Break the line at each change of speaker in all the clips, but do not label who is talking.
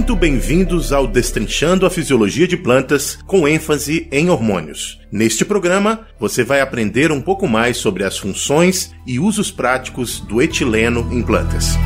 muito bem-vindos ao Destrinchando a Fisiologia de Plantas com ênfase em hormônios. Neste programa, você vai aprender um pouco mais sobre as funções e usos práticos do etileno em plantas.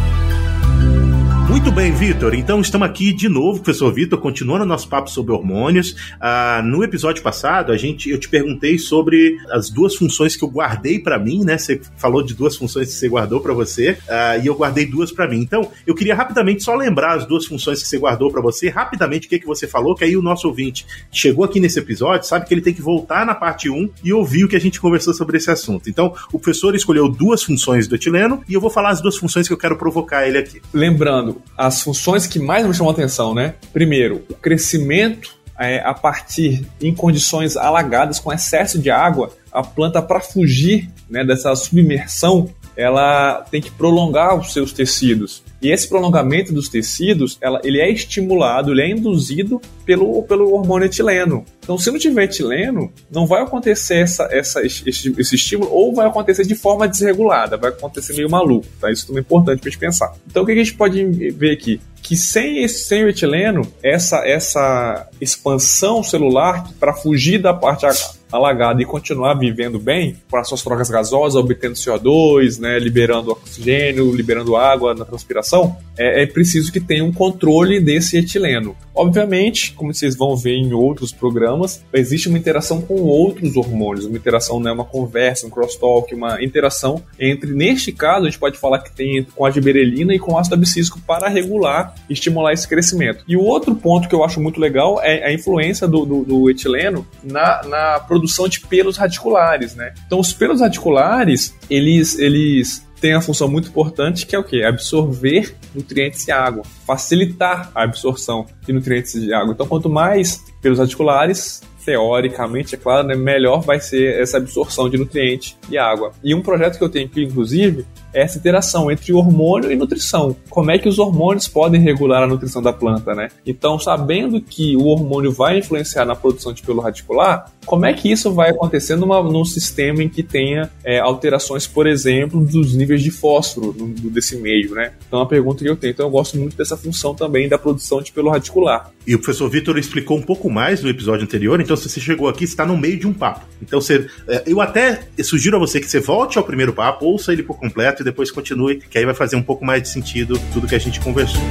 Muito bem, Vitor. Então estamos aqui de novo, professor Vitor, continuando nosso papo sobre hormônios. Ah, no episódio passado, a gente, eu te perguntei sobre as duas funções que eu guardei para mim, né? Você falou de duas funções que você guardou para você, ah, e eu guardei duas para mim. Então, eu queria rapidamente só lembrar as duas funções que você guardou para você, rapidamente o que, que você falou, que aí o nosso ouvinte chegou aqui nesse episódio, sabe que ele tem que voltar na parte 1 e ouvir o que a gente conversou sobre esse assunto. Então, o professor escolheu duas funções do etileno e eu vou falar as duas funções que eu quero provocar ele aqui.
Lembrando, as funções que mais me chamam a atenção, né? Primeiro, o crescimento é, a partir em condições alagadas com excesso de água, a planta para fugir né, dessa submersão, ela tem que prolongar os seus tecidos. E esse prolongamento dos tecidos, ela, ele é estimulado, ele é induzido pelo, pelo hormônio etileno. Então, se não tiver etileno, não vai acontecer essa, essa, esse, esse estímulo, ou vai acontecer de forma desregulada, vai acontecer meio maluco. Tá? Isso também é importante para a gente pensar. Então, o que a gente pode ver aqui? que sem, esse, sem o etileno, essa, essa expansão celular, para fugir da parte alagada e continuar vivendo bem, para suas trocas gasosas, obtendo CO2, né, liberando oxigênio, liberando água na transpiração, é, é, preciso que tenha um controle desse etileno. Obviamente, como vocês vão ver em outros programas, existe uma interação com outros hormônios, uma interação, né, uma conversa, um crosstalk, uma interação entre, neste caso, a gente pode falar que tem com a giberelina e com ácido abscísico para regular e estimular esse crescimento. E o outro ponto que eu acho muito legal é a influência do, do, do etileno na, na produção de pelos radiculares, né? Então, os pelos radiculares, eles, eles têm a função muito importante que é o quê? Absorver nutrientes e água, facilitar a absorção de nutrientes de água. Então, quanto mais pelos radiculares, teoricamente, é claro, né, melhor vai ser essa absorção de nutrientes e água. E um projeto que eu tenho aqui, inclusive, essa interação entre hormônio e nutrição. Como é que os hormônios podem regular a nutrição da planta, né? Então, sabendo que o hormônio vai influenciar na produção de pelo radicular, como é que isso vai acontecer numa, num sistema em que tenha é, alterações, por exemplo, dos níveis de fósforo no, desse meio, né? Então, é uma pergunta que eu tenho. Então, eu gosto muito dessa função também da produção de pelo radicular.
E o professor Vitor explicou um pouco mais no episódio anterior, então se você chegou aqui, está no meio de um papo. Então, você, é, eu até sugiro a você que você volte ao primeiro papo, ouça ele por completo depois continue, que aí vai fazer um pouco mais de sentido tudo que a gente conversou.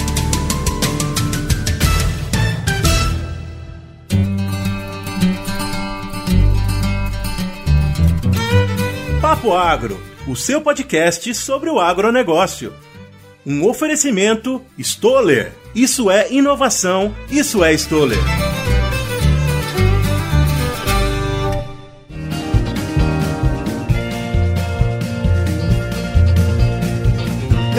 Papo Agro, o seu podcast sobre o agronegócio. Um oferecimento Stoller. Isso é inovação, isso é Stoller.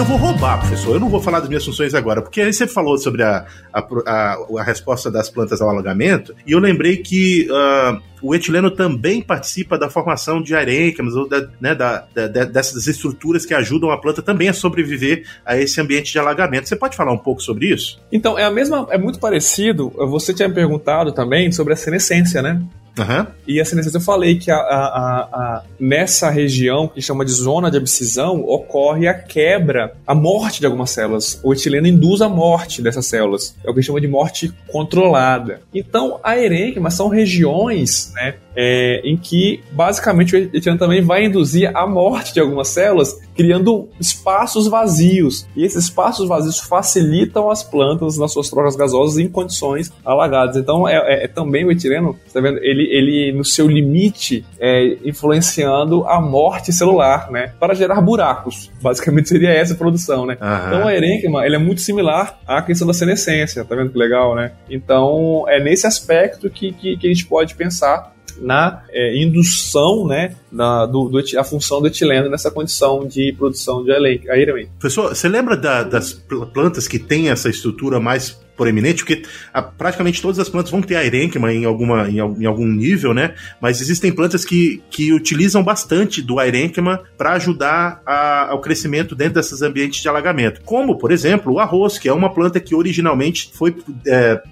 Eu vou roubar, professor. Eu não vou falar das minhas funções agora, porque aí você falou sobre a, a, a, a resposta das plantas ao alagamento, e eu lembrei que uh, o etileno também participa da formação de arênquimas, ou da, né, da, da, dessas estruturas que ajudam a planta também a sobreviver a esse ambiente de alagamento. Você pode falar um pouco sobre isso?
Então, é a mesma, é muito parecido. Você tinha perguntado também sobre a senescência, né?
Uhum.
E assim, eu falei que a, a, a, nessa região, que chama de zona de abscisão, ocorre a quebra, a morte de algumas células. O etileno induz a morte dessas células. É o que chama de morte controlada. Então, a erênquima são regiões né, é, em que, basicamente, o etileno também vai induzir a morte de algumas células, criando espaços vazios. E esses espaços vazios facilitam as plantas nas suas trocas gasosas em condições alagadas. Então, é, é, é também o etileno, tá vendo? Ele ele, no seu limite, é, influenciando a morte celular, né? Para gerar buracos. Basicamente seria essa a produção, né? Uhum. Então a erênquima, ele é muito similar à questão da senescência, tá vendo que legal, né? Então é nesse aspecto que, que, que a gente pode pensar na é, indução, né, na, do, do, a função do etileno nessa condição de produção de aeramento.
Professor, você lembra da, das plantas que têm essa estrutura mais proeminente, porque a, praticamente todas as plantas vão ter a erênquima em, alguma, em, em, algum nível, né? Mas existem plantas que, que utilizam bastante do erênquima para ajudar a, ao crescimento dentro desses ambientes de alagamento. Como, por exemplo, o arroz, que é uma planta que originalmente foi é,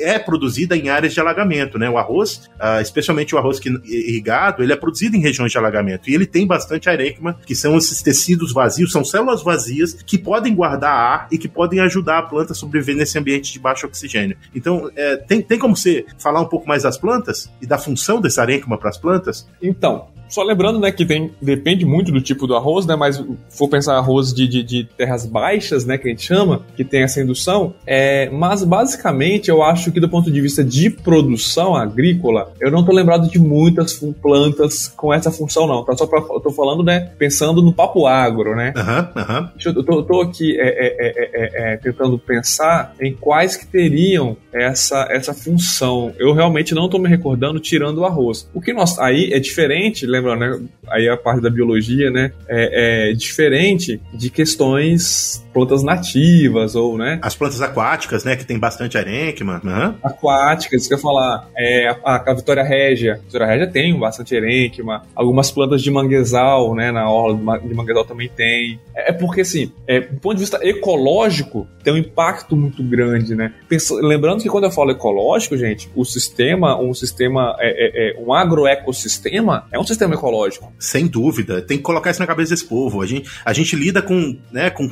é produzida em áreas de alagamento, né? O arroz, ah, especialmente o arroz irrigado, ele é produzido em regiões de alagamento e ele tem bastante arênquima, que são esses tecidos vazios, são células vazias que podem guardar ar e que podem ajudar a planta a sobreviver nesse ambiente de baixo oxigênio. Então, é, tem, tem como você falar um pouco mais das plantas e da função desse arênquima para as plantas?
Então, só lembrando, né, que tem, depende muito do tipo do arroz, né, mas for pensar arroz de, de, de, terras baixas, né, que a gente chama, que tem essa indução, é, mas basicamente eu acho que do ponto de vista de produção agrícola, eu não tô lembrado de muitas plantas com essa função não, tá? Só pra, eu tô falando, né, pensando no papo agro, né?
Aham, uhum, aham. Uhum.
Eu, tô, eu tô aqui é é, é, é, é, tentando pensar em quais que teriam essa, essa função. Eu realmente não tô me recordando tirando o arroz. O que nós, aí é diferente, lembra lembra, né? Aí a parte da biologia, né? É, é diferente de questões plantas nativas ou, né?
As plantas aquáticas, né? Que tem bastante arênquima. Uhum.
Aquáticas, isso que eu ia falar. É, a, a Vitória Régia. A Vitória Régia tem bastante arênquima. Algumas plantas de manguezal, né? Na orla de manguezal também tem. É, é porque, assim, é, do ponto de vista ecológico, tem um impacto muito grande, né? Pensa, lembrando que quando eu falo ecológico, gente, o sistema, um sistema, é, é, é um agroecossistema, é um sistema ecológico.
Sem dúvida. Tem que colocar isso na cabeça desse povo. A gente, a gente lida com, né, com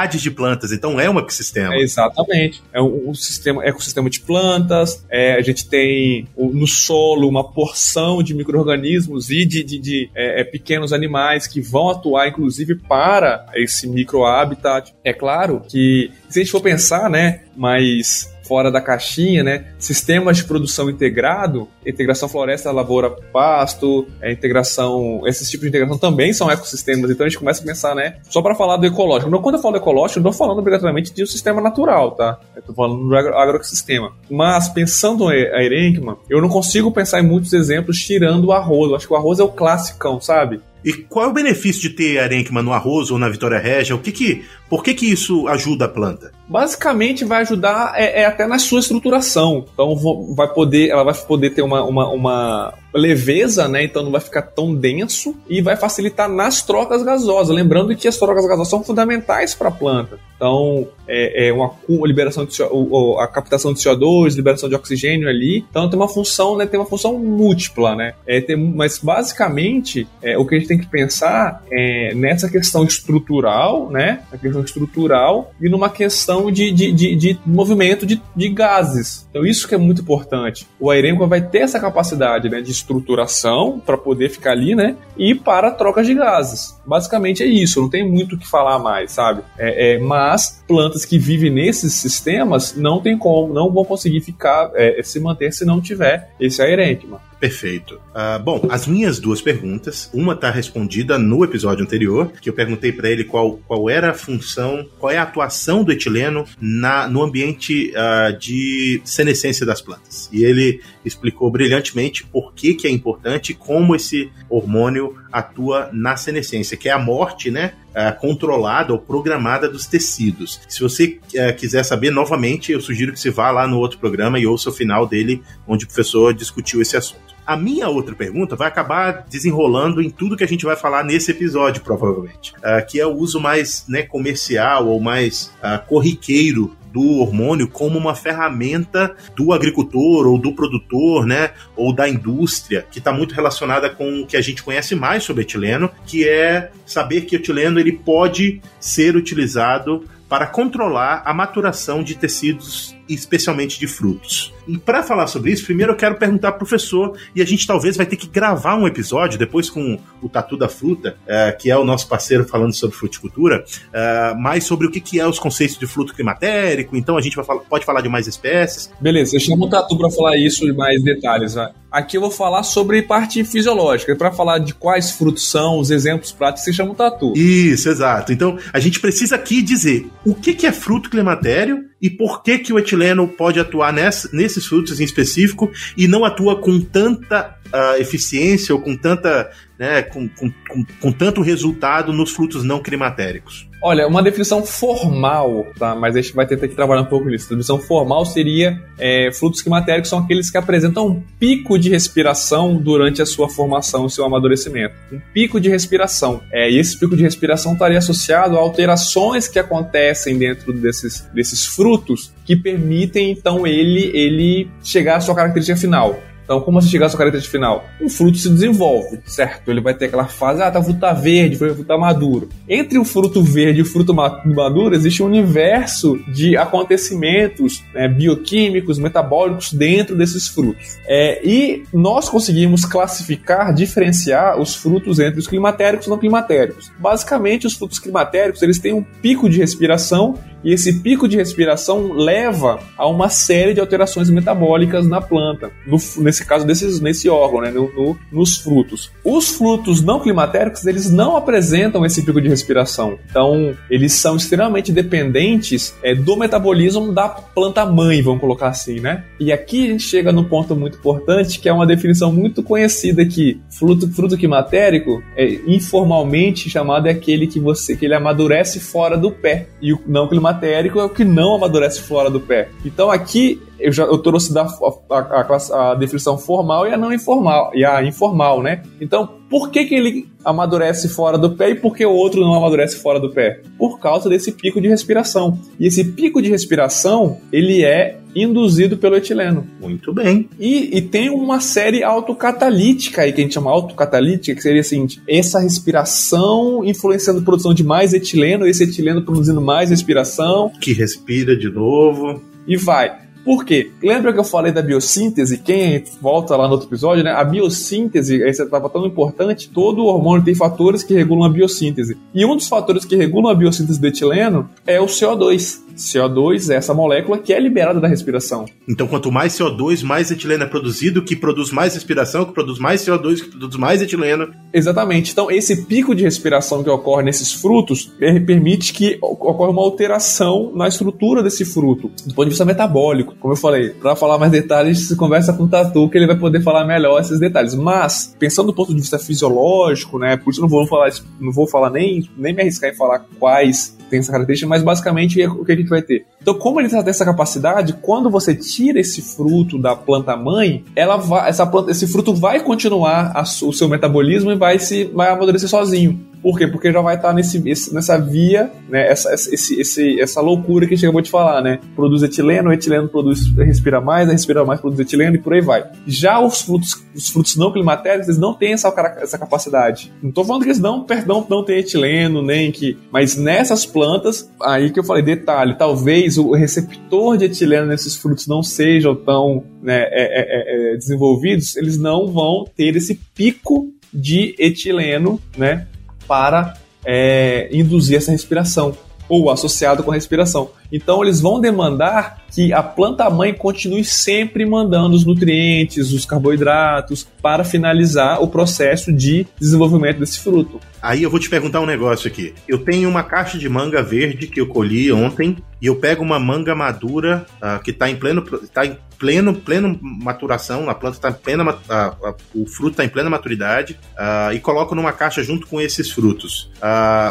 comunidades de plantas, então é um ecossistema.
É, exatamente. É um, um, sistema, ecossistema de plantas, é, a gente tem no solo uma porção de micro-organismos e de, de, de é, é, pequenos animais que vão atuar, inclusive, para esse micro-habitat. É claro que, se a gente for pensar, né, mas fora da caixinha, né? Sistemas de produção integrado, integração floresta, lavoura, pasto, é, integração, esses tipos de integração também são ecossistemas. Então a gente começa a pensar, né? Só para falar do ecológico. Quando eu falo ecológico, eu não estou falando obrigatoriamente de um sistema natural, tá? Eu tô falando do agro agroecossistema. Mas pensando a Erenkman, eu não consigo pensar em muitos exemplos tirando o arroz. Eu acho que o arroz é o classicão, sabe?
E qual é o benefício de ter arenquima no arroz ou na Vitória Régia? O que que, por que que isso ajuda a planta?
Basicamente vai ajudar é, é até na sua estruturação. Então vai poder, ela vai poder ter uma, uma, uma leveza, né? Então não vai ficar tão denso e vai facilitar nas trocas gasosas. Lembrando que as trocas gasosas são fundamentais para a planta. Então, é, é uma liberação de CO, a captação de CO2, liberação de oxigênio ali. Então tem uma função, né? Tem uma função múltipla, né? É, tem, mas basicamente é, o que a gente tem que pensar é nessa questão estrutural, né? A questão estrutural e numa questão de, de, de, de movimento de, de gases. Então isso que é muito importante. O aerênco vai ter essa capacidade, né? De estruturação para poder ficar ali, né? E para troca de gases. Basicamente é isso. Não tem muito o que falar mais, sabe? É, é mas mas plantas que vivem nesses sistemas não tem como, não vão conseguir ficar, é, se manter se não tiver esse aerênquima.
Perfeito. Uh, bom, as minhas duas perguntas, uma está respondida no episódio anterior, que eu perguntei para ele qual, qual era a função, qual é a atuação do etileno na, no ambiente uh, de senescência das plantas. E ele explicou brilhantemente por que, que é importante, como esse hormônio atua na senescência, que é a morte, né? Uh, controlada ou programada dos tecidos. Se você uh, quiser saber novamente, eu sugiro que você vá lá no outro programa e ouça o final dele, onde o professor discutiu esse assunto. A minha outra pergunta vai acabar desenrolando em tudo que a gente vai falar nesse episódio, provavelmente, uh, que é o uso mais né, comercial ou mais uh, corriqueiro do hormônio como uma ferramenta do agricultor ou do produtor, né, ou da indústria, que está muito relacionada com o que a gente conhece mais sobre etileno, que é saber que o etileno ele pode ser utilizado para controlar a maturação de tecidos, especialmente de frutos. E para falar sobre isso, primeiro eu quero perguntar pro professor, e a gente talvez vai ter que gravar um episódio depois com o Tatu da Fruta, é, que é o nosso parceiro falando sobre fruticultura, é, mais sobre o que, que é os conceitos de fruto climatérico. Então a gente vai falar, pode falar de mais espécies.
Beleza, eu chamo o Tatu para falar isso e mais detalhes. Né? Aqui eu vou falar sobre parte fisiológica, para falar de quais frutos são, os exemplos práticos, você chama o Tatu.
Isso, exato. Então a gente precisa aqui dizer o que, que é fruto climatério e por que, que o etileno pode atuar nessa, nesses frutos em específico e não atua com tanta uh, eficiência ou com tanta né, com, com, com, com tanto resultado nos frutos não climatéricos?
Olha, uma definição formal, tá? Mas a gente vai tentar aqui trabalhar um pouco nisso. A definição formal seria é, fluxos climatéricos são aqueles que apresentam um pico de respiração durante a sua formação seu amadurecimento. Um pico de respiração. É, e esse pico de respiração estaria associado a alterações que acontecem dentro desses, desses frutos que permitem, então, ele, ele chegar à sua característica final. Então, como você chegar à sua característica final? Um fruto se desenvolve, certo? Ele vai ter aquela fase, ah, tá, o fruto tá verde, o fruto tá maduro. Entre o fruto verde e o fruto maduro, existe um universo de acontecimentos né, bioquímicos, metabólicos dentro desses frutos. É, e nós conseguimos classificar, diferenciar os frutos entre os climatéricos e não climatéricos. Basicamente, os frutos climatéricos eles têm um pico de respiração e esse pico de respiração leva a uma série de alterações metabólicas na planta, no, nesse caso desses, nesse órgão, né, no, no, nos frutos. Os frutos não climatéricos eles não apresentam esse pico de respiração, então eles são extremamente dependentes é, do metabolismo da planta mãe, vamos colocar assim, né? E aqui a gente chega num ponto muito importante que é uma definição muito conhecida que fruto, fruto climatérico é informalmente chamado é aquele que você que ele amadurece fora do pé e o não climatérico matérico é o que não amadurece fora do pé. Então aqui eu já eu trouxe da, a, a, a, definição formal e a não informal e a informal, né? Então, por que, que ele amadurece fora do pé e por que o outro não amadurece fora do pé? Por causa desse pico de respiração. E esse pico de respiração, ele é induzido pelo etileno.
Muito bem.
E, e tem uma série autocatalítica aí, que a gente chama autocatalítica, que seria assim, essa respiração influenciando a produção de mais etileno, esse etileno produzindo mais respiração.
Que respira de novo.
E vai. Por quê? Lembra que eu falei da biossíntese? Quem volta lá no outro episódio, né? A biossíntese, essa etapa tão importante, todo hormônio tem fatores que regulam a biossíntese. E um dos fatores que regulam a biossíntese do etileno é o CO2. CO2 é essa molécula que é liberada da respiração.
Então, quanto mais CO2, mais etileno é produzido, que produz mais respiração, que produz mais CO2, que produz mais etileno.
Exatamente. Então, esse pico de respiração que ocorre nesses frutos permite que ocorra uma alteração na estrutura desse fruto, do ponto de vista metabólico. Como eu falei, para falar mais detalhes, se conversa com o Tatu, que ele vai poder falar melhor esses detalhes. Mas, pensando do ponto de vista fisiológico, né, por isso não vou falar, não vou falar nem, nem me arriscar em falar quais tem essa característica, mas basicamente o que a gente vai ter. Então, como ele tem essa capacidade, quando você tira esse fruto da planta mãe, ela vai, essa planta, esse fruto vai continuar a, o seu metabolismo e vai se vai amadurecer sozinho. Por quê? Porque já vai estar nesse, nessa via, né, essa, esse, esse, essa loucura que a gente acabou de falar, né? Produz etileno, o etileno produz, respira mais, respira mais, produz etileno e por aí vai. Já os frutos, os frutos não climatéricos, eles não têm essa, essa capacidade. Não estou falando que eles não, perdão, não têm etileno, nem que. Mas nessas plantas, aí que eu falei, detalhe, talvez o receptor de etileno nesses frutos não sejam tão né, é, é, é, desenvolvidos, eles não vão ter esse pico de etileno, né? Para é, induzir essa respiração ou associado com a respiração. Então eles vão demandar que a planta mãe continue sempre mandando os nutrientes, os carboidratos para finalizar o processo de desenvolvimento desse fruto.
Aí eu vou te perguntar um negócio aqui. Eu tenho uma caixa de manga verde que eu colhi ontem e eu pego uma manga madura uh, que está em pleno tá em pleno pleno maturação, a planta está em plena o fruto está em plena maturidade uh, e coloco numa caixa junto com esses frutos.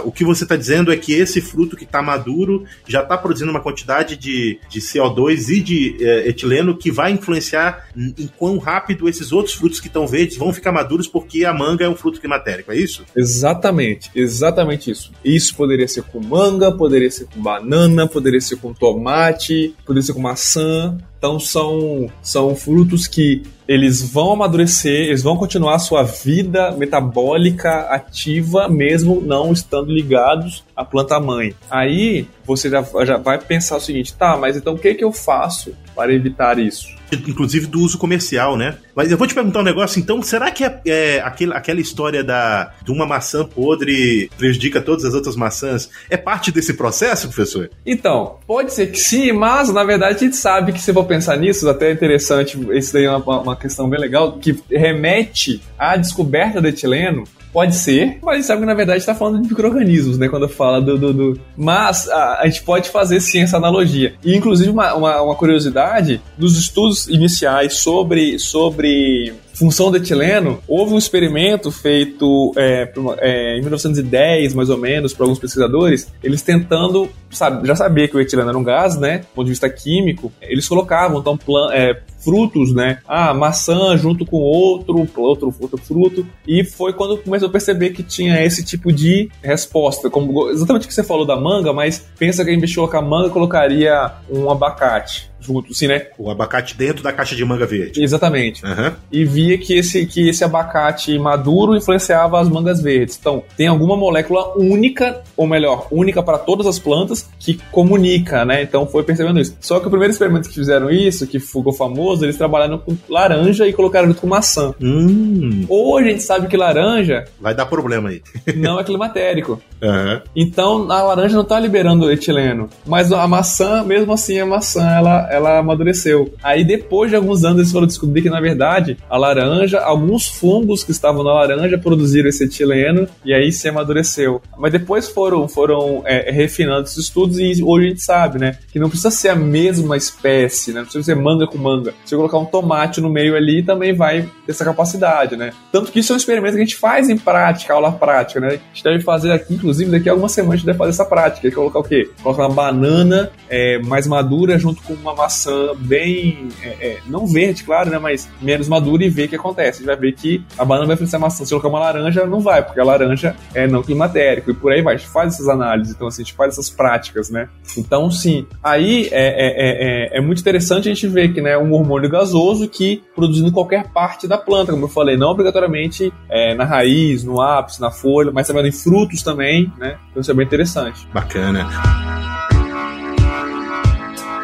o que você está dizendo é que esse fruto que está maduro já está produzindo uma quantidade de, de CO2 e de eh, etileno que vai influenciar em quão rápido esses outros frutos que estão verdes vão ficar maduros porque a manga é um fruto climatérico, é isso?
Exatamente, exatamente isso. Isso poderia ser com manga, poderia ser com banana, poderia ser com tomate, poderia ser com maçã. Então são, são frutos que eles vão amadurecer, eles vão continuar a sua vida metabólica ativa, mesmo não estando ligados à planta mãe. Aí você já, já vai pensar o seguinte: tá, mas então o que, que eu faço para evitar isso?
Inclusive do uso comercial, né? Mas eu vou te perguntar um negócio, então, será que é, é aquele, aquela história da, de uma maçã podre prejudica todas as outras maçãs é parte desse processo, professor?
Então, pode ser que sim, mas na verdade a gente sabe que se eu vou pensar nisso, até é interessante, isso daí é uma, uma questão bem legal, que remete à descoberta do etileno Pode ser, mas a gente sabe que na verdade está falando de micro-organismos, né? Quando fala do. do, do... Mas a, a, gente pode fazer sim essa analogia. E inclusive uma, uma, uma curiosidade, dos estudos iniciais sobre, sobre função do etileno, houve um experimento feito é, é, em 1910, mais ou menos, por alguns pesquisadores, eles tentando, sabe, já sabia que o etileno era um gás, né, do ponto de vista químico, eles colocavam, então, plan, é, frutos, né? Ah, maçã junto com outro, outro, outro fruto. E foi quando começou a perceber que tinha esse tipo de resposta. Como, exatamente o que você falou da manga, mas pensa que vez de colocar manga, colocaria um abacate junto, assim, né?
O abacate dentro da caixa de manga verde.
Exatamente. Uhum. E via que esse, que esse abacate maduro influenciava as mangas verdes. Então, tem alguma molécula única, ou melhor, única para todas as plantas, que comunica, né? Então foi percebendo isso. Só que o primeiro experimento que fizeram isso, que ficou famoso, eles trabalharam com laranja e colocaram junto com maçã.
Hum.
Ou a gente sabe que laranja.
Vai dar problema aí.
não é climatérico.
Uhum.
Então a laranja não está liberando etileno. Mas a maçã, mesmo assim, a maçã, ela ela amadureceu. Aí depois de alguns anos eles foram descobrir que na verdade a laranja, alguns fungos que estavam na laranja produziram esse etileno e aí se amadureceu. Mas depois foram foram é, refinando esses estudos e hoje a gente sabe, né, que não precisa ser a mesma espécie, né, não precisa ser manga com manga. Eu colocar um tomate no meio ali também vai ter essa capacidade, né. Tanto que isso é um experimento que a gente faz em prática, aula prática, né. A gente deve fazer aqui, inclusive daqui a algumas semanas a gente deve fazer essa prática, é colocar o quê? Colocar uma banana é, mais madura junto com uma maçã bem. É, é, não verde, claro, né? Mas menos madura e ver o que acontece. A gente vai ver que a banana vai influenciar a maçã. Se colocar uma laranja, não vai, porque a laranja é não climatérico e por aí vai. A gente faz essas análises, então assim, a gente faz essas práticas, né? Então, sim, aí é, é, é, é muito interessante a gente ver que né, um hormônio gasoso que produzindo qualquer parte da planta, como eu falei, não obrigatoriamente é, na raiz, no ápice, na folha, mas também em frutos também, né? Então isso é bem interessante.
Bacana.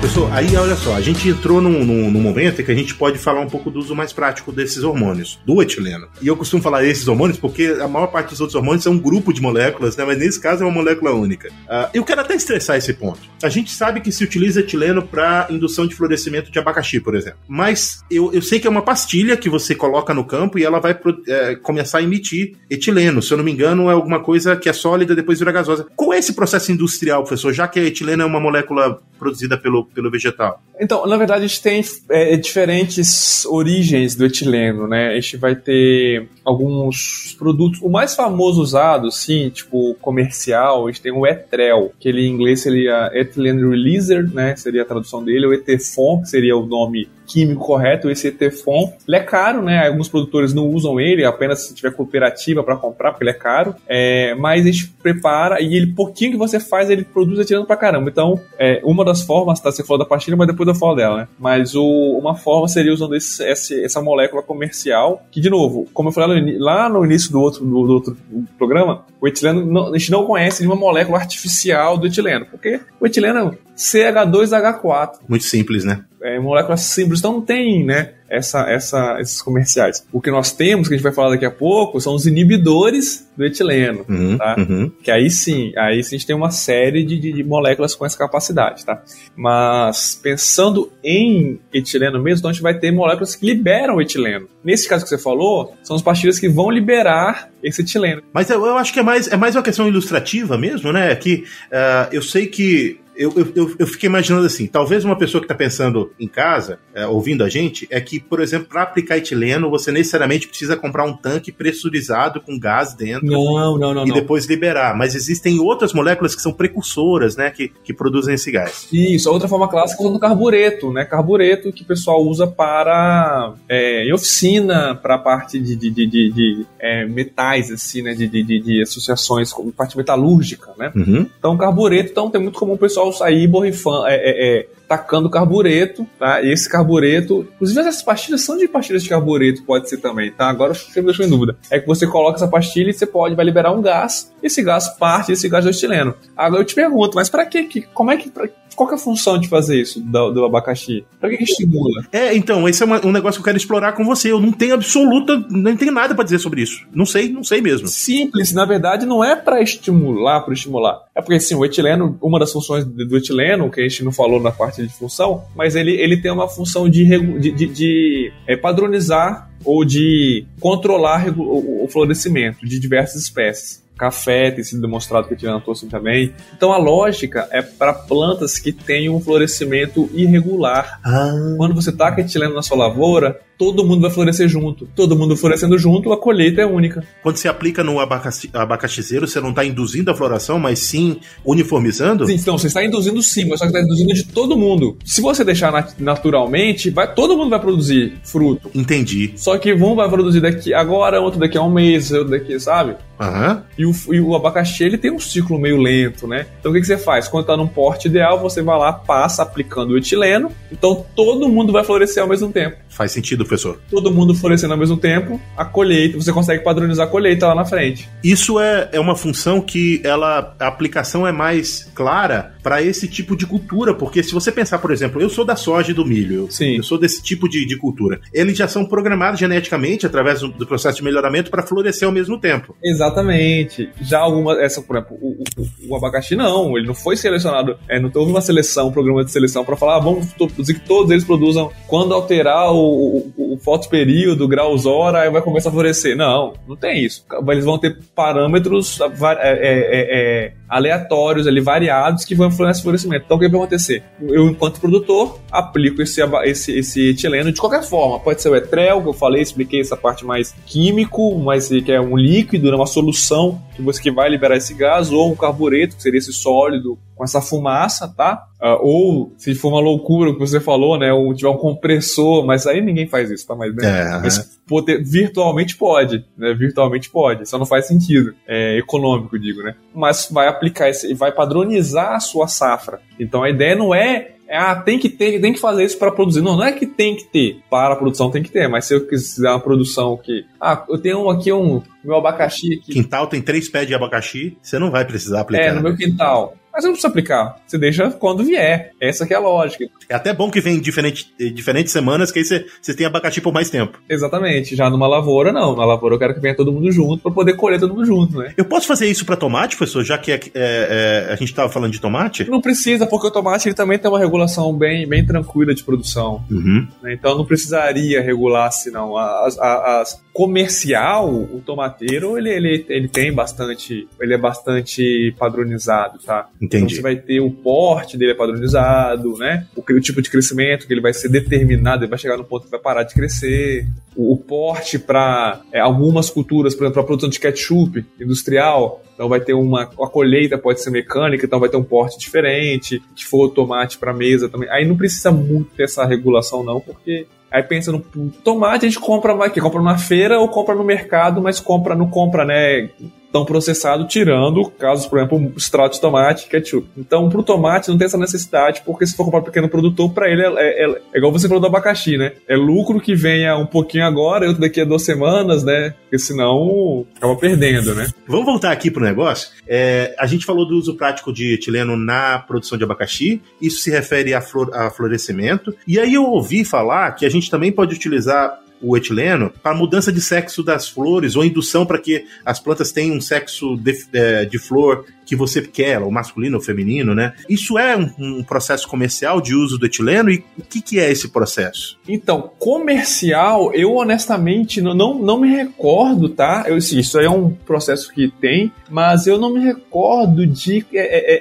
Professor, aí olha só, a gente entrou num, num, num, momento em que a gente pode falar um pouco do uso mais prático desses hormônios, do etileno. E eu costumo falar esses hormônios porque a maior parte dos outros hormônios é um grupo de moléculas, né? Mas nesse caso é uma molécula única. Uh, eu quero até estressar esse ponto. A gente sabe que se utiliza etileno para indução de florescimento de abacaxi, por exemplo. Mas eu, eu sei que é uma pastilha que você coloca no campo e ela vai é, começar a emitir etileno. Se eu não me engano, é alguma coisa que é sólida depois vira gasosa. Qual é esse processo industrial, professor? Já que a etileno é uma molécula produzida pelo pelo vegetal?
Então, na verdade, a gente tem é, diferentes origens do etileno, né? A gente vai ter alguns produtos. O mais famoso usado, sim, tipo comercial, a gente tem o Etrel, que ele em inglês seria Ethylene Releaser, né? Seria a tradução dele, o Etefon, que seria o nome químico correto, esse Etefon. Ele é caro, né? Alguns produtores não usam ele, apenas se tiver cooperativa para comprar, porque ele é caro. É, mas a gente prepara e ele, pouquinho que você faz, ele produz etileno pra caramba. Então, é, uma das formas, tá? Você falou da pastilha, mas depois eu falo dela, né? Mas o, uma forma seria usando esse, esse, essa molécula comercial, que, de novo, como eu falei lá no início do outro, do, do outro programa, o etileno, não, a gente não conhece nenhuma molécula artificial do etileno, porque o etileno CH2H4.
Muito simples, né?
É, moléculas simples, então não tem, né? essa, essa, esses comerciais. O que nós temos, que a gente vai falar daqui a pouco, são os inibidores do etileno,
uhum,
tá?
Uhum.
Que aí sim, aí sim a gente tem uma série de, de, de, moléculas com essa capacidade, tá? Mas pensando em etileno mesmo, então a gente vai ter moléculas que liberam etileno. Nesse caso que você falou, são as pastilhas que vão liberar esse etileno.
Mas eu, eu acho que é mais, é mais uma questão ilustrativa mesmo, né? Que uh, eu sei que eu, eu, eu fiquei imaginando assim, talvez uma pessoa que está pensando em casa, é, ouvindo a gente, é que, por exemplo, para aplicar etileno, você necessariamente precisa comprar um tanque pressurizado com gás dentro.
Não, não, não.
E
não.
depois liberar. Mas existem outras moléculas que são precursoras, né, que, que produzem esse gás.
Isso, a outra forma clássica é o carbureto, né? Carbureto que o pessoal usa para é, em oficina, para a parte de, de, de, de, de é, metais, assim, né? De, de, de, de associações, parte metalúrgica, né?
Uhum.
Então, carbureto, então, tem muito comum o pessoal pessoal sair borrifando, é, é, é, tacando carbureto, tá? E esse carbureto, inclusive essas pastilhas são de pastilhas de carbureto, pode ser também, tá? Agora você me deixou em dúvida. É que você coloca essa pastilha e você pode, vai liberar um gás, esse gás parte desse gás do estileno. Agora eu te pergunto, mas para que, como é que, pra, qual que é a função de fazer isso do, do abacaxi? Pra que, que estimula?
É, então, esse é uma, um negócio que eu quero explorar com você. Eu não tenho absoluta, não tenho nada para dizer sobre isso. Não sei, não sei mesmo.
Simples, na verdade, não é para estimular, para estimular. É porque, assim, o etileno, uma das funções do etileno, que a gente não falou na parte de função, mas ele, ele tem uma função de, de, de, de é, padronizar ou de controlar o, o florescimento de diversas espécies café tem sido demonstrado que etilenato assim também. Então a lógica é para plantas que têm um florescimento irregular. Ah. Quando você taca etileno na sua lavoura, todo mundo vai florescer junto. Todo mundo florescendo junto, a colheita é única.
Quando você aplica no abacaxi, abacaxizeiro, você não está induzindo a floração, mas sim uniformizando?
Sim, então, você está induzindo sim, mas só que está induzindo de todo mundo. Se você deixar nat naturalmente, vai, todo mundo vai produzir fruto.
Entendi.
Só que um vai produzir daqui agora, outro daqui a um mês, outro daqui, sabe?
Uhum.
E, o, e o abacaxi, ele tem um ciclo meio lento, né? Então o que, que você faz? Quando está num porte ideal, você vai lá, passa aplicando o etileno, então todo mundo vai florescer ao mesmo tempo.
Faz sentido, professor.
Todo mundo florescendo ao mesmo tempo, a colheita, você consegue padronizar a colheita lá na frente.
Isso é, é uma função que ela a aplicação é mais clara para esse tipo de cultura, porque se você pensar, por exemplo, eu sou da soja e do milho,
Sim.
eu sou desse tipo de, de cultura. Eles já são programados geneticamente através do, do processo de melhoramento para florescer ao mesmo tempo.
Exatamente. Já alguma, essa, por exemplo, o, o, o abacaxi não, ele não foi selecionado, é, não houve uma seleção, um programa de seleção para falar, ah, vamos produzir que todos eles produzam quando alterar o, o, o fotoperíodo, graus hora, aí vai começar a florescer. Não, não tem isso. Eles vão ter parâmetros é, é, é, é, aleatórios ali, variados, que vão esse florescimento. Então o que vai acontecer? Eu, enquanto produtor, aplico esse, esse, esse etileno de qualquer forma. Pode ser o etrel, que eu falei, expliquei essa parte mais químico, mas que é um líquido, né, uma solução que você que vai liberar esse gás, ou um carbureto, que seria esse sólido com essa fumaça, tá? Uh, ou se for uma loucura o que você falou, né? Ou tiver um compressor, mas aí ninguém faz isso, tá? Mas,
né?
é, mas poder, virtualmente pode, né? Virtualmente pode, só não faz sentido. É econômico, digo, né? Mas vai aplicar esse, vai padronizar a sua safra. Então a ideia não é ah, tem que ter, tem que fazer isso para produzir. Não, não é que tem que ter. Para a produção tem que ter, mas se eu quiser uma produção que. Ah, eu tenho aqui um. Meu abacaxi aqui.
Quintal tem três pés de abacaxi, você não vai precisar aplicar.
É, no meu quintal. Mas não precisa aplicar. Você deixa quando vier. Essa que é a lógica.
É até bom que vem em diferente, diferentes semanas, que aí você, você tem abacaxi por mais tempo.
Exatamente. Já numa lavoura, não. Na lavoura eu quero que venha todo mundo junto para poder colher todo mundo junto, né?
Eu posso fazer isso para tomate, professor? Já que é, é, é, a gente estava falando de tomate?
Não precisa, porque o tomate ele também tem uma regulação bem, bem tranquila de produção.
Uhum.
Né? Então não precisaria regular, senão. As, as, as comercial, o tomateiro, ele, ele, ele tem bastante. Ele é bastante padronizado, tá?
Entendi.
Então você vai ter o porte dele é padronizado, né? O, o, tipo de crescimento que ele vai ser determinado, ele vai chegar no ponto que vai parar de crescer. O, o porte para é, algumas culturas, por exemplo, para a produção de ketchup industrial, então vai ter uma. A colheita pode ser mecânica, então vai ter um porte diferente. Se for tomate para mesa também. Aí não precisa muito dessa regulação, não, porque Aí pensa no tomate, a gente compra que compra na feira ou compra no mercado, mas compra não compra, né, tão processado, tirando casos, por exemplo, extrato de tomate, ketchup. Então, pro tomate não tem essa necessidade, porque se for comprar um pequeno produtor, para ele é, é, é, é, igual você falou do abacaxi, né? É lucro que venha um pouquinho agora e outro daqui a duas semanas, né? Porque senão acaba perdendo, né?
Vamos voltar aqui pro negócio. É, a gente falou do uso prático de etileno na produção de abacaxi, isso se refere a, flor, a florescimento. E aí eu ouvi falar que a gente também pode utilizar o etileno para mudança de sexo das flores ou indução para que as plantas tenham um sexo de, é, de, flor que você quer, o masculino ou feminino, né? Isso é um, um, processo comercial de uso do etileno e o que, que é esse processo?
Então, comercial, eu honestamente não, não, não me recordo, tá? Eu, isso é um processo que tem, mas eu não me recordo de é, é,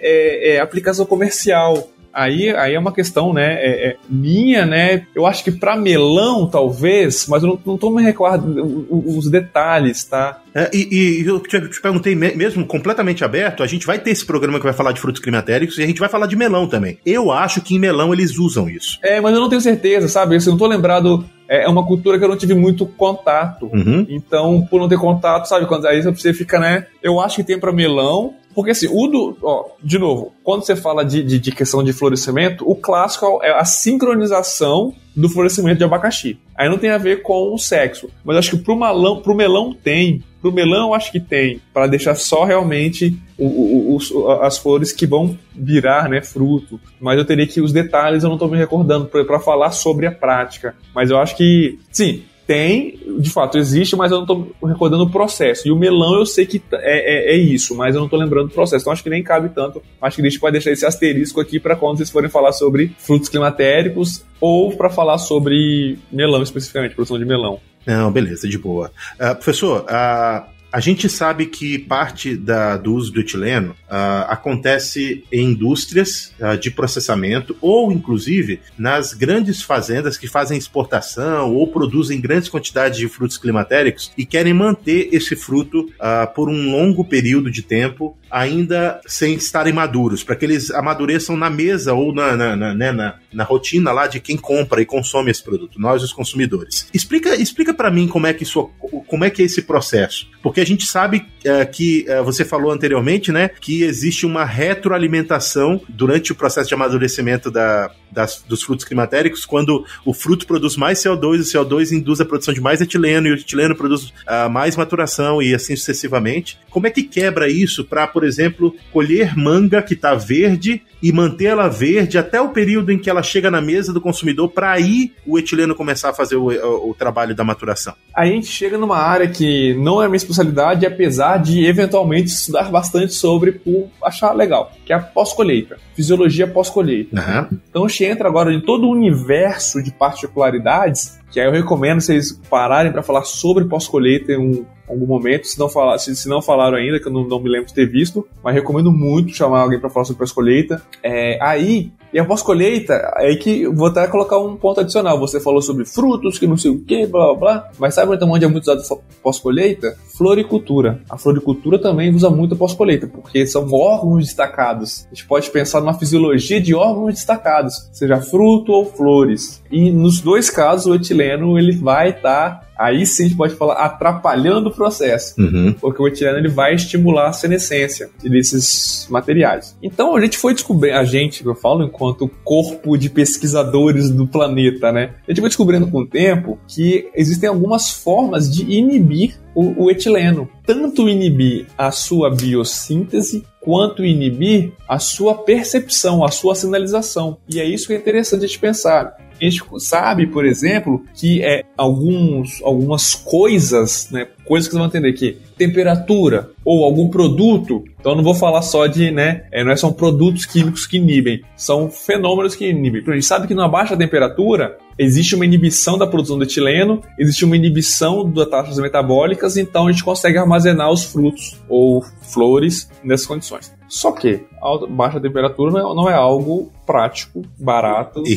é, é aplicação comercial. Aí, aí é uma questão, né, é, é minha, né? Eu acho que para melão, talvez, mas eu não, não tô me recordando os detalhes, tá?
É, e, e, eu te, te perguntei mesmo, completamente aberto, a gente vai ter esse programa que vai falar de frutos climatéricos e a gente vai falar de melão também. Eu acho que em melão eles usam isso.
É, mas eu não tenho certeza, sabe? Eu não tô lembrado é, é uma cultura que eu não tive muito contato.
Uhum.
Então, por não ter contato, sabe? Quando aí você fica, né? Eu acho que tem para melão, porque assim, o do. Ó, de novo, quando você fala de, de, de, questão de florescimento, o clássico é a sincronização do florescimento de abacaxi. Aí não tem a ver com o sexo. Mas acho que pro melão, pro melão tem. Pro melão acho que tem. para deixar só realmente o, o, o, as flores que vão virar né, fruto. Mas eu teria que os detalhes eu não tô me recordando para falar sobre a prática. Mas eu acho que, sim, Tem, de fato, existe, mas eu não estou recordando o processo. E o melão eu sei que é, é, é isso, mas eu não estou lembrando do processo. Então acho que nem cabe tanto. Acho que a gente pode deixar esse asterisco aqui para quando vocês forem falar sobre frutos climatéricos ou para falar sobre melão especificamente, produção de melão.
Não, beleza, de boa. Uh, professor, uh, a gente sabe que parte da, do uso do etileno uh, acontece em indústrias uh, de processamento ou, inclusive, nas grandes fazendas que fazem exportação ou produzem grandes quantidades de frutos climatéricos e querem manter esse fruto uh, por um longo período de tempo, ainda sem estarem maduros, para que eles amadureçam na mesa ou na, na, na, né, na, na rotina lá de quem compra e consome esse produto, nós os consumidores. Explica, explica para mim como é que isso, como é que é esse processo, porque a gente sabe uh, que uh, você falou anteriormente, né, que existe uma retroalimentação durante o processo de amadurecimento da, das, dos frutos climatéricos, quando o fruto produz mais CO2, o CO2 induz a produção de mais etileno e o etileno produz uh, mais maturação e assim sucessivamente. Como é que quebra isso para, por exemplo, colher manga que está verde e mantê-la verde até o período em que ela chega na mesa do consumidor para aí o etileno começar a fazer o, o, o trabalho da maturação?
A gente chega numa área que não é minha especialidade, apesar de eventualmente estudar bastante sobre por achar legal, que é a pós-colheita, fisiologia pós-colheita. Uhum. Então a gente entra agora em todo o universo de particularidades que aí eu recomendo vocês pararem para falar sobre pós-colheita em um, algum momento, se não, falar, se, se não falaram ainda, que eu não, não, me lembro de ter visto, mas recomendo muito chamar alguém para falar sobre pós-colheita. É, aí, e a pós-colheita, é aí que vou até colocar um ponto adicional. Você falou sobre frutos, que não sei o que, blá blá blá, mas sabe onde é muito usado pós-colheita? Floricultura. A floricultura também usa muito pós-colheita, porque são órgãos destacados. A gente pode pensar numa fisiologia de órgãos destacados, seja fruto ou flores. E nos dois casos, o etileno ele vai estar tá aí sim a gente pode falar atrapalhando o processo, uhum. porque o etileno ele vai estimular a senescência desses materiais. Então a gente foi descobrir, a gente, que eu falo enquanto corpo de pesquisadores do planeta, né? A gente foi descobrindo com o tempo que existem algumas formas de inibir o, o etileno. Tanto inibir a sua biossíntese quanto inibir a sua percepção, a sua sinalização. E é isso que é interessante a gente pensar. A gente sabe, por exemplo, que é alguns, algumas coisas, né, coisas que você vai entender que temperatura ou algum produto, então não vou falar só de, né, é, não é são produtos químicos que inibem, são fenômenos que inibem. A gente sabe que numa baixa temperatura existe uma inibição da produção de etileno, existe uma inibição das taxas metabólicas, então a gente consegue armazenar os frutos ou flores nessas condições. Só que alta, baixa temperatura não é, não é, algo prático, barato.
E,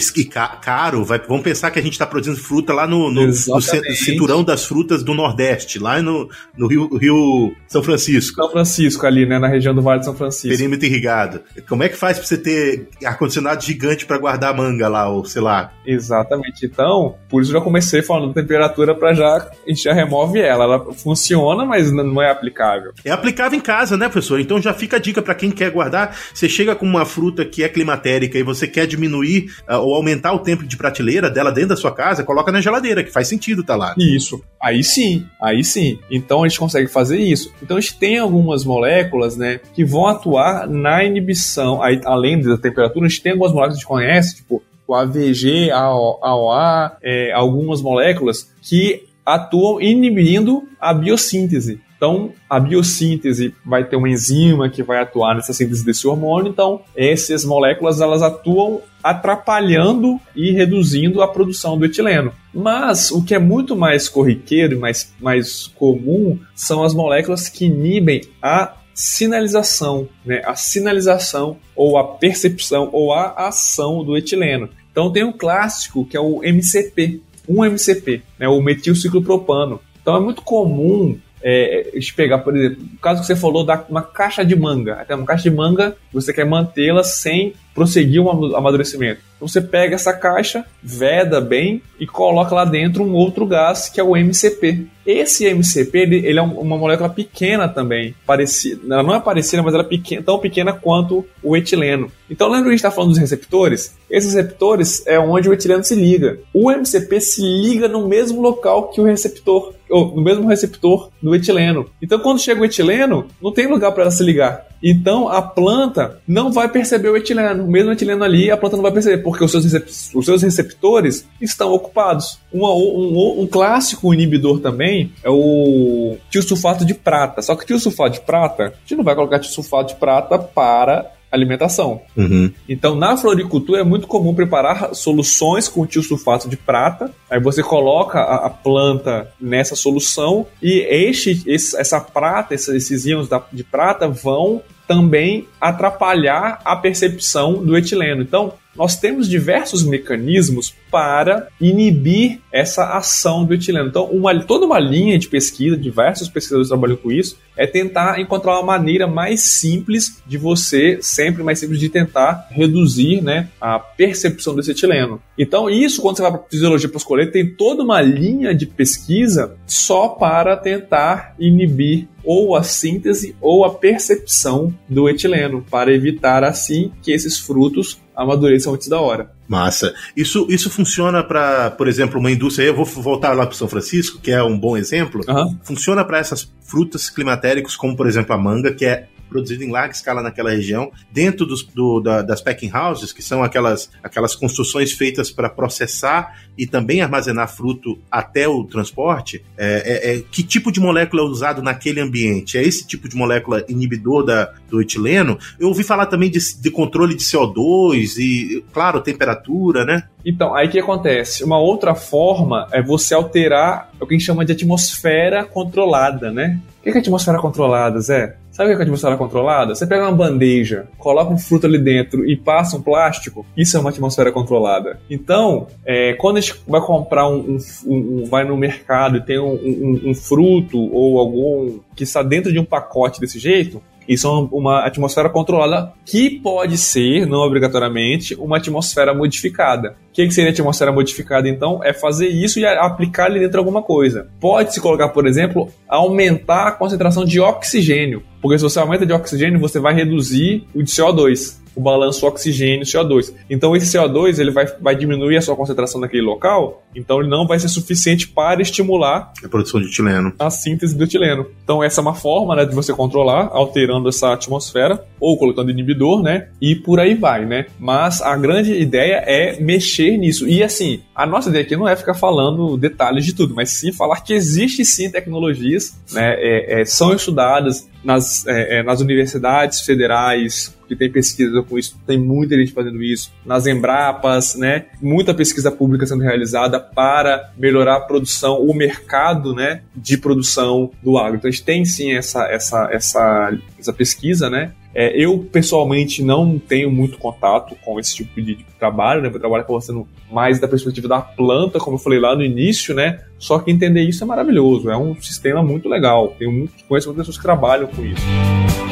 caro, vai, vamos pensar que a gente está produzindo fruta lá no, no, no, cinturão das frutas do Nordeste, lá no, no Rio, Rio, São Francisco.
São Francisco, ali, né, na região do Vale de São Francisco.
Perímetro irrigado. Como é que faz para você ter ar-condicionado gigante para guardar manga lá, ou sei lá?
Exatamente. Então, por isso eu já comecei falando temperatura para já, a gente já remove ela. Ela funciona, mas não é aplicável.
É aplicável em casa, né, professor? Então já fica a dica para quem quer guardar, você chega com uma fruta que é climatérica e você quer diminuir uh, ou aumentar o tempo de prateleira dela dentro da sua casa, coloca na geladeira, que faz sentido tá lá.
Isso. Aí sim, aí sim. Então a gente consegue fazer isso. Então a gente tem algumas moléculas, né, que vão atuar na inibição, aí, além da temperatura, a gente tem algumas moléculas que a gente conhece, tipo o AVG, AOA, é, algumas moléculas que atuam inibindo a biossíntese. Então, a biossíntese vai ter uma enzima que vai atuar nessa síntese desse hormônio. Então, essas moléculas elas atuam atrapalhando e reduzindo a produção do etileno. Mas o que é muito mais corriqueiro e mais, mais comum são as moléculas que inibem a sinalização, né? a sinalização ou a percepção ou a ação do etileno. Então tem um clássico que é o MCP, um MCP, né? o metilciclopropano. Então é muito comum é, pegar, por exemplo, o caso que você falou da uma caixa de manga. Até uma caixa de manga, você quer mantê-la sem prosseguir um amadurecimento. Então você pega essa caixa, veda bem e coloca lá dentro um outro gás que é o MCP. Esse MCP ele, ele é uma molécula pequena também, parecida. Ela não é parecida, mas ela é pequena, tão pequena quanto o etileno. Então lembra que a gente está falando dos receptores? Esses receptores é onde o etileno se liga. O MCP se liga no mesmo local que o receptor, ou no mesmo receptor do etileno. Então quando chega o etileno, não tem lugar para ela se ligar Então a planta não vai perceber o etileno. Mesmo o etileno ali, a planta não vai perceber, porque os seus, recep os seus receptores estão ocupados. Um, um, um, clássico inibidor também é o tiosulfato de prata. Só que tiosulfato de prata, a gente não vai colocar tiosulfato de prata para alimentação.
Uhum.
Então, na floricultura é muito comum preparar soluções com tiosulfato de prata. Aí você coloca a, a planta nessa solução e este, esse, essa prata, esses, esses íons da, de prata vão também atrapalhar a percepção do etileno. Então, nós temos diversos mecanismos para inibir essa ação do etileno. Então, uma, toda uma linha de pesquisa, diversos pesquisadores trabalham com isso, é tentar encontrar uma maneira mais simples de você, sempre mais simples de tentar reduzir né, a percepção desse etileno. Então, isso, quando você vai para fisiologia para escolher, tem toda uma linha de pesquisa só para tentar inibir ou a síntese ou a percepção do etileno, para evitar assim que esses frutos amadureçam antes da hora.
Massa. Isso, isso funciona para, por exemplo, uma indústria. Eu vou voltar lá para São Francisco, que é um bom exemplo.
Uhum.
Funciona para essas frutas climatéricas, como por exemplo a manga, que é produzido em larga escala naquela região, dentro dos, do, da, das packing houses, que são aquelas, aquelas construções feitas para processar e também armazenar fruto até o transporte, é, é, é, que tipo de molécula é usado naquele ambiente? É esse tipo de molécula inibidor da, do etileno? Eu ouvi falar também de, de controle de CO2 e, claro, temperatura, né?
Então, aí que acontece? Uma outra forma é você alterar o que a gente chama de atmosfera controlada, né? O que é atmosfera controlada, Zé? Sabe o que é atmosfera controlada? Você pega uma bandeja, coloca um fruto ali dentro e passa um plástico, isso é uma atmosfera controlada. Então, é, quando a gente vai comprar um, um, um, vai no mercado e tem um, um fruto ou algum que está dentro de um pacote desse jeito, isso é uma atmosfera controlada que pode ser, não obrigatoriamente, uma atmosfera modificada. O que, seria atmosfera modificada, então? É fazer isso e aplicar ali dentro alguma coisa. Pode-se colocar, por exemplo, aumentar a concentração de oxigênio. Porque se você aumenta de oxigênio, você vai reduzir o de CO2 o balanço oxigênio CO2. Então esse CO2 ele vai, vai diminuir a sua concentração naquele local, então ele não vai ser suficiente para estimular
a produção de etileno,
a síntese do etileno. Então essa é uma forma né, de você controlar, alterando essa atmosfera ou colocando inibidor, né? E por aí vai, né? Mas a grande ideia é mexer nisso. E assim, a nossa ideia aqui não é ficar falando detalhes de tudo, mas sim falar que existe sim tecnologias, né? É, é, são estudadas nas, é, é nas universidades federais, que tem pesquisa com isso, tem muita gente fazendo isso, nas Embrapas, né? Muita pesquisa pública sendo realizada para melhorar a produção, o mercado, né, de produção do agro. Então a gente tem sim essa, essa, essa, essa pesquisa, né? É, eu, pessoalmente, não tenho muito contato com esse tipo de, de trabalho, né? Meu trabalho acaba sendo mais da perspectiva da planta, como eu falei lá no início, né? Só que entender isso é maravilhoso, é um sistema muito legal. Tenho muito, conheço muitas pessoas que trabalham com isso.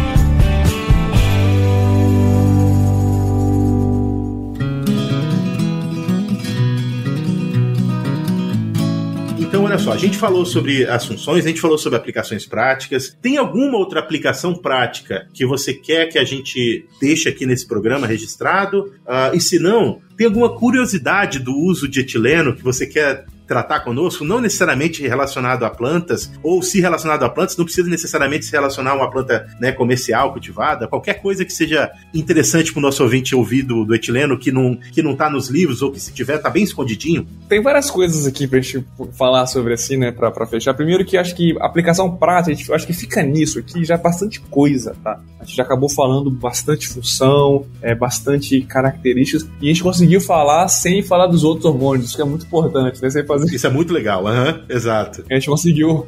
Olha só, a gente falou sobre as funções, a gente falou sobre aplicações práticas. Tem alguma outra aplicação prática que você quer que a gente deixe aqui nesse programa registrado? Uh, e se não, tem alguma curiosidade do uso de etileno que você quer tratar conosco, não necessariamente relacionado a plantas, ou se relacionado a plantas, não precisa necessariamente se relacionar a uma planta né, comercial, cultivada, qualquer coisa que seja interessante para o nosso ouvinte ouvir do, do, etileno, que não, que não tá nos livros, ou que se tiver, tá bem escondidinho.
Tem várias coisas aqui pra gente falar sobre assim, né, pra fechar. Primeiro que acho que aplicação prática, a gente, acho que fica nisso aqui já é bastante coisa, tá? A gente já acabou falando bastante função, é, bastante características, e a gente conseguiu falar sem falar dos outros hormônios, isso que é muito importante, né? Sem fazer
fazer. Isso é muito legal, uhum, exato.
A gente conseguiu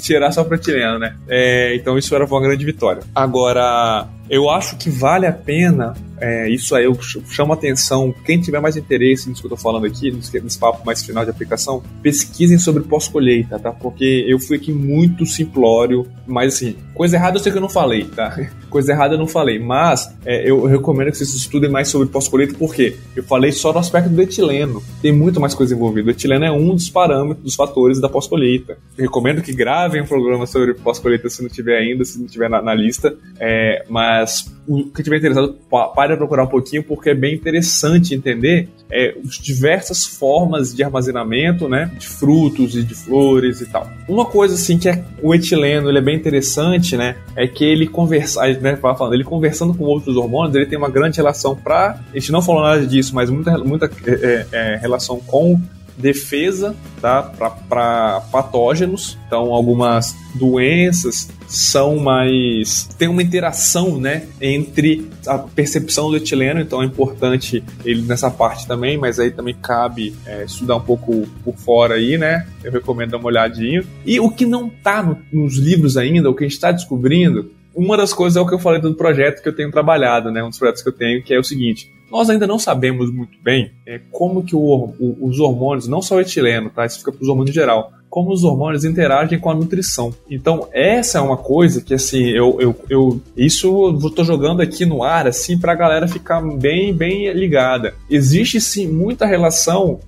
tirar só pra etileno, né? É, então isso era uma grande vitória. Agora, Eu acho que vale a pena, é, isso aí eu chamo a atenção, quem tiver mais interesse nisso que eu estou falando aqui, nesse papo mais final de aplicação, pesquisem sobre pós-colheita, tá? Porque eu fui aqui muito simplório, mas assim, coisa errada eu sei que eu não falei, tá? Coisa errada eu não falei, mas é, eu recomendo que vocês estudem mais sobre pós-colheita, porque eu falei só no aspecto do etileno, tem muito mais coisa envolvida. O etileno é um dos parâmetros, dos fatores da pós-colheita. Recomendo que gravem um programa sobre pós-colheita se não tiver ainda, se não tiver na, na lista, é, mas o que tiver interessado, pare procurar um pouquinho, porque é bem interessante entender é, as diversas formas de armazenamento, né, de frutos e de flores e tal. Uma coisa assim que é, o etileno ele é bem interessante, né, é que ele conversa, né, falando, ele conversando com outros hormônios, ele tem uma grande relação para, a gente não falou nada disso, mas muita, muita é, é, é relação com defesa tá, para patógenos. Então, algumas doenças são mais. tem uma interação né, entre a percepção do etileno, então é importante ele nessa parte também, mas aí também cabe é, estudar um pouco por fora aí, né? Eu recomendo dar uma olhadinha. E o que não está no, nos livros ainda, o que a gente está descobrindo, uma das coisas é o que eu falei do projeto que eu tenho trabalhado, né? Um dos projetos que eu tenho, que é o seguinte: nós ainda não sabemos muito bem é, como que o, o, os hormônios, não só o etileno, tá? Isso fica para os hormônios em geral, como os hormônios interagem com a nutrição. Então, essa é uma coisa que, assim, eu, eu, eu isso eu tô jogando aqui no ar, assim, para a galera ficar bem, bem ligada. Existe, sim, muita relação,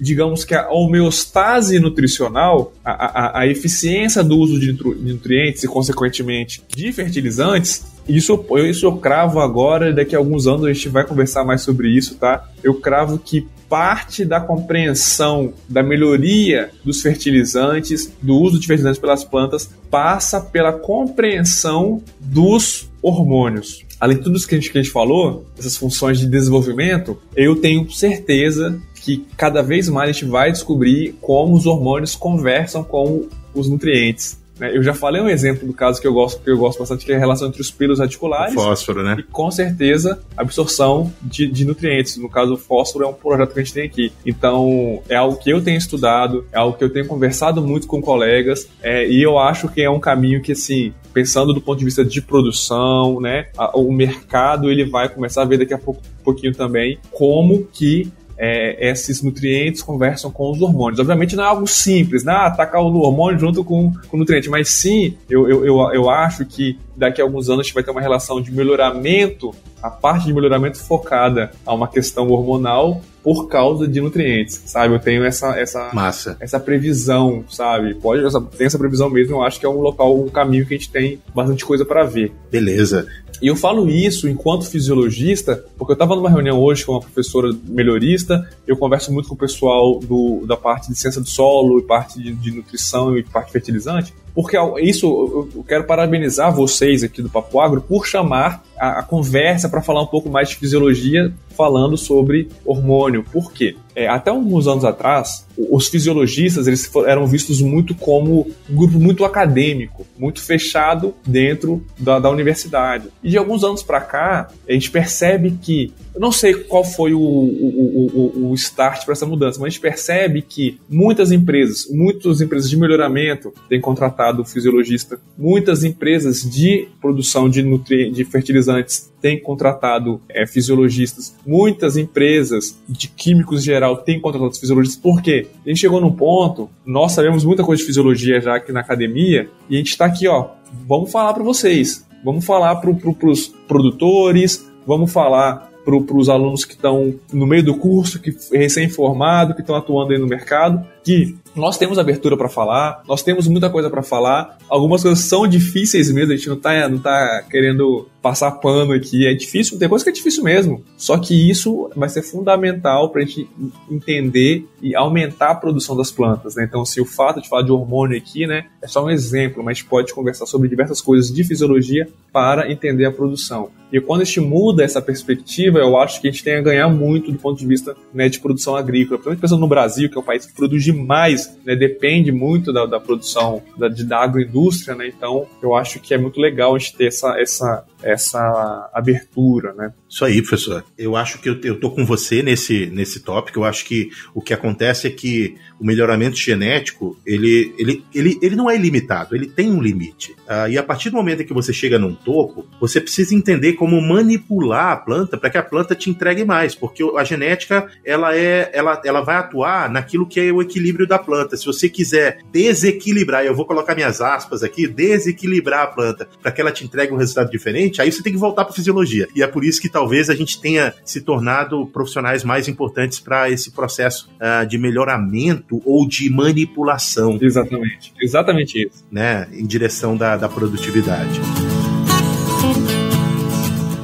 digamos que a homeostase nutricional, a, a, a eficiência do uso de nutrientes e, consequentemente, de fertilizantes, isso, isso eu cravo agora, daqui a alguns anos a gente vai conversar mais sobre isso, tá? Eu cravo que parte da compreensão da melhoria dos fertilizantes, do uso de fertilizantes pelas plantas, passa pela compreensão dos hormônios. Além de tudo isso que a gente, que a gente falou, essas funções de desenvolvimento, eu tenho certeza que cada vez mais a gente vai descobrir como os hormônios conversam com os nutrientes. Né? Eu já falei um exemplo do caso que eu gosto, que eu gosto bastante, que é a relação entre os pelos radiculares.
O fósforo, né?
E com certeza absorção de, de nutrientes. No caso, o fósforo é um projeto que a gente tem aqui. Então, é algo que eu tenho estudado, é algo que eu tenho conversado muito com colegas, é, e eu acho que é um caminho que, assim, pensando do ponto de vista de produção, né, a, o mercado ele vai começar a ver daqui a pouco, pouquinho também como que é, esses nutrientes conversam com os hormônios. Obviamente não é algo simples, né? atacar o hormônio junto com, com o nutriente, mas sim, eu, eu, eu, eu acho que daqui a alguns anos a gente vai ter uma relação de melhoramento, a parte de melhoramento focada a uma questão hormonal por causa de nutrientes, sabe? Eu tenho essa essa
Massa.
essa previsão, sabe? Pode essa, tem essa previsão mesmo. Eu acho que é um local, um caminho que a gente tem bastante coisa para ver.
Beleza.
E eu falo isso enquanto fisiologista, porque eu estava numa reunião hoje com uma professora melhorista, eu converso muito com o pessoal do, da parte de ciência do solo, e parte de, de nutrição e parte fertilizante, porque isso eu quero parabenizar vocês aqui do Papo Agro por chamar a, a conversa para falar um pouco mais de fisiologia, falando sobre hormônio. Por quê? É, até alguns anos atrás, os fisiologistas eles eram vistos muito como um grupo muito acadêmico, muito fechado dentro da, da universidade. E de alguns anos para cá, a gente percebe que eu não sei qual foi o, o, o, o start para essa mudança, mas a gente percebe que muitas empresas, muitas empresas de melhoramento têm contratado fisiologista, muitas empresas de produção de, nutri de fertilizantes têm contratado é, fisiologistas, muitas empresas de químicos em geral têm contratado fisiologistas. Por quê? A gente chegou num ponto, nós sabemos muita coisa de fisiologia já aqui na academia, e a gente está aqui, ó, vamos falar para vocês, vamos falar para pro, os produtores, vamos falar para os alunos que estão no meio do curso, que recém-formado, que estão atuando aí no mercado, que nós temos abertura para falar, nós temos muita coisa para falar. Algumas coisas são difíceis mesmo, a gente não tá, não tá querendo passar pano aqui. É difícil, tem coisa que é difícil mesmo. Só que isso vai ser fundamental para a gente entender e aumentar a produção das plantas. Né? Então, se o fato de falar de hormônio aqui né, é só um exemplo, mas a gente pode conversar sobre diversas coisas de fisiologia para entender a produção. E quando a gente muda essa perspectiva, eu acho que a gente tem a ganhar muito do ponto de vista né, de produção agrícola. Principalmente pensando no Brasil, que é um país que produz demais, né, depende muito da, da produção da, da agroindústria, né? Então, eu acho que é muito legal a gente ter essa, essa, essa abertura, né?
Isso aí, professor. Eu acho que eu, tô com você nesse, nesse tópico. Eu acho que o que acontece é que o melhoramento genético, ele, ele, ele, ele não é ilimitado, ele tem um limite. Uh, e a partir do momento que você chega num topo, você precisa entender como manipular a planta para que a planta te entregue mais, porque a genética ela é ela, ela vai atuar naquilo que é o equilíbrio da planta. Se você quiser desequilibrar, eu vou colocar minhas aspas aqui, desequilibrar a planta para que ela te entregue um resultado diferente, aí você tem que voltar para fisiologia. E é por isso que talvez a gente tenha se tornado profissionais mais importantes para esse processo uh, de melhoramento ou de manipulação.
Exatamente, exatamente isso.
Né, em direção da, da produtividade.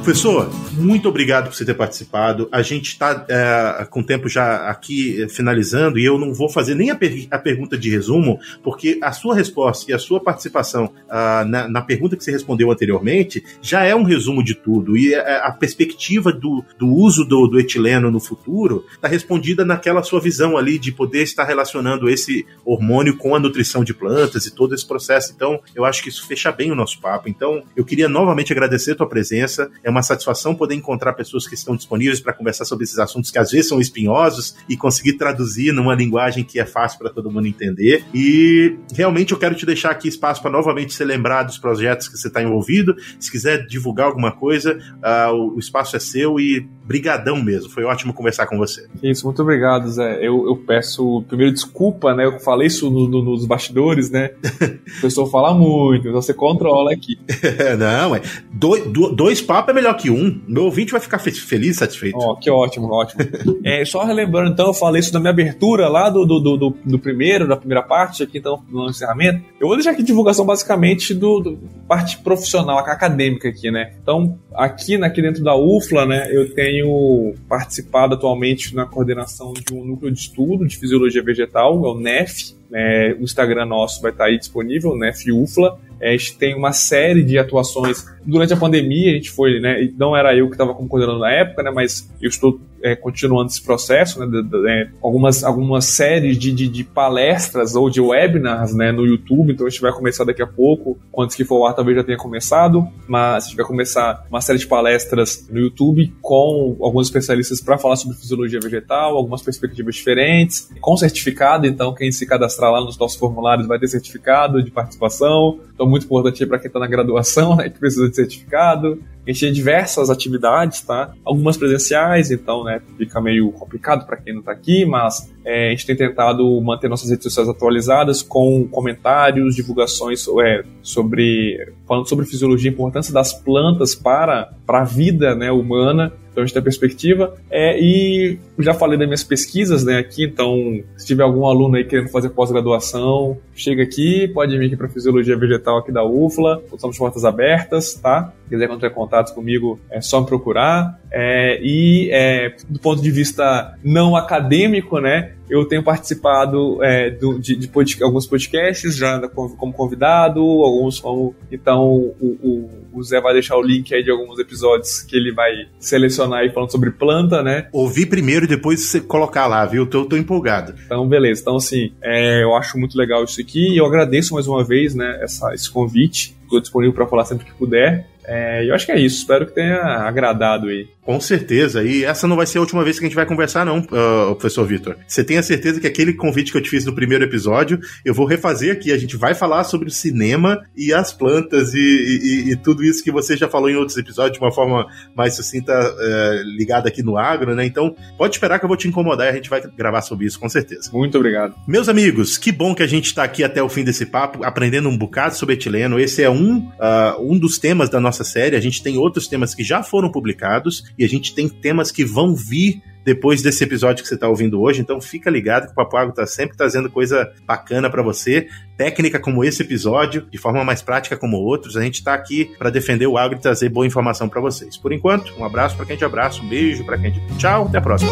Professor, muito obrigado por você ter participado. A gente está é, com o tempo já aqui é, finalizando e eu não vou fazer nem a, per a, pergunta de resumo, porque a sua resposta e a sua participação uh, na, na, pergunta que você respondeu anteriormente já é um resumo de tudo. E a, é, a perspectiva do, do uso do, do, etileno no futuro está respondida naquela sua visão ali de poder estar relacionando esse hormônio com a nutrição de plantas e todo esse processo. Então, eu acho que isso fecha bem o nosso papo. Então, eu queria novamente agradecer a tua presença. É uma satisfação poder poder encontrar pessoas que estão disponíveis para conversar sobre esses assuntos que às vezes são espinhosos e conseguir traduzir numa linguagem que é fácil para todo mundo entender. E realmente eu quero te deixar aqui espaço para novamente ser lembrado dos projetos que você está envolvido. Se quiser divulgar alguma coisa, uh, o, espaço é seu e brigadão mesmo. Foi ótimo conversar com você.
Isso, muito obrigado, Zé. Eu, eu peço primeiro desculpa, né? Eu falei isso no, no, nos bastidores, né? O pessoal fala muito, então você controla aqui.
Não, é. Dois, dois papos é melhor que um meu ouvinte vai ficar feliz, satisfeito.
Ó, oh, que ótimo, ótimo. é, só relembrando, então, eu falei isso na minha abertura lá do, do, do, do, primeiro, da primeira parte, aqui então, no encerramento. Eu vou deixar aqui divulgação basicamente do, do parte profissional, acadêmica aqui, né? Então, aqui, aqui dentro da UFLA, né, eu tenho participado atualmente na coordenação de um núcleo de estudo de fisiologia vegetal, é o NEF, é, o Instagram nosso vai estar aí disponível, né, FIUFLA. É, a gente tem uma série de atuações. Durante a pandemia, a gente foi, né? Não era eu que estava como coordenador na época, né? Mas eu estou é, continuando esse processo, né? De, de, de, é, algumas, algumas séries de, de, palestras ou de webinars, né? No YouTube. Então a gente vai começar daqui a pouco. Quando que for o ar, talvez já tenha começado. Mas a gente vai começar uma série de palestras no YouTube com alguns especialistas para falar sobre fisiologia vegetal, algumas perspectivas diferentes, com certificado. Então quem se cadastrar lá nos nossos formulários vai ter certificado de participação. Então muito importante para quem está na graduação, né, que precisa certificado. A gente tem diversas atividades, tá? Algumas presenciais, então, né, fica meio complicado para quem não está aqui, mas é, a gente tem tentado manter nossas redes sociais atualizadas com comentários, divulgações é, sobre falando sobre fisiologia, a importância das plantas para, para a vida né, humana. Então a gente tem perspectiva. É, e já falei das minhas pesquisas né, aqui, então se tiver algum aluno aí querendo fazer pós-graduação, chega aqui, pode vir aqui para Fisiologia Vegetal aqui da UFLA, estamos portas abertas, tá? Se quiser entrar em contato comigo, é só me procurar. É, e é, do ponto de vista não acadêmico, né, eu tenho participado é, do, de, de pod, alguns podcasts já como convidado, alguns como. Então o, o, o, Zé vai deixar o link aí de alguns episódios que ele vai selecionar aí falando sobre planta, né?
Ouvir primeiro e depois você colocar lá, viu? Tô, tô empolgado.
Então, beleza. Então, assim, é, eu acho muito legal isso aqui e eu agradeço mais uma vez, né, essa, esse convite. Estou disponível para falar sempre que puder. É, eu acho que é isso. Espero que tenha agradado aí.
Com certeza. E essa não vai ser a última vez que a gente vai conversar, não, uh, professor Vitor. Você tem a certeza que aquele convite que eu te fiz no primeiro episódio, eu vou refazer aqui. A gente vai falar sobre o cinema e as plantas e, e, e tudo isso que você já falou em outros episódios de uma forma mais sucinta, uh, ligada aqui no agro, né? Então, pode esperar que eu vou te incomodar e a gente vai gravar sobre isso, com certeza.
Muito obrigado.
Meus amigos, que bom que a gente está aqui até o fim desse papo, aprendendo um bocado sobre etileno. Esse é um, uh, um dos temas da nossa série. A gente tem outros temas que já foram publicados e a gente tem temas que vão vir depois desse episódio que você está ouvindo hoje. Então fica ligado que o Papo Agro está sempre trazendo coisa bacana para você, técnica como esse episódio, de forma mais prática como outros. A gente está aqui para defender o agro e trazer boa informação para vocês. Por enquanto, um abraço para quem te abraça, um beijo para quem te tchau, até a próxima.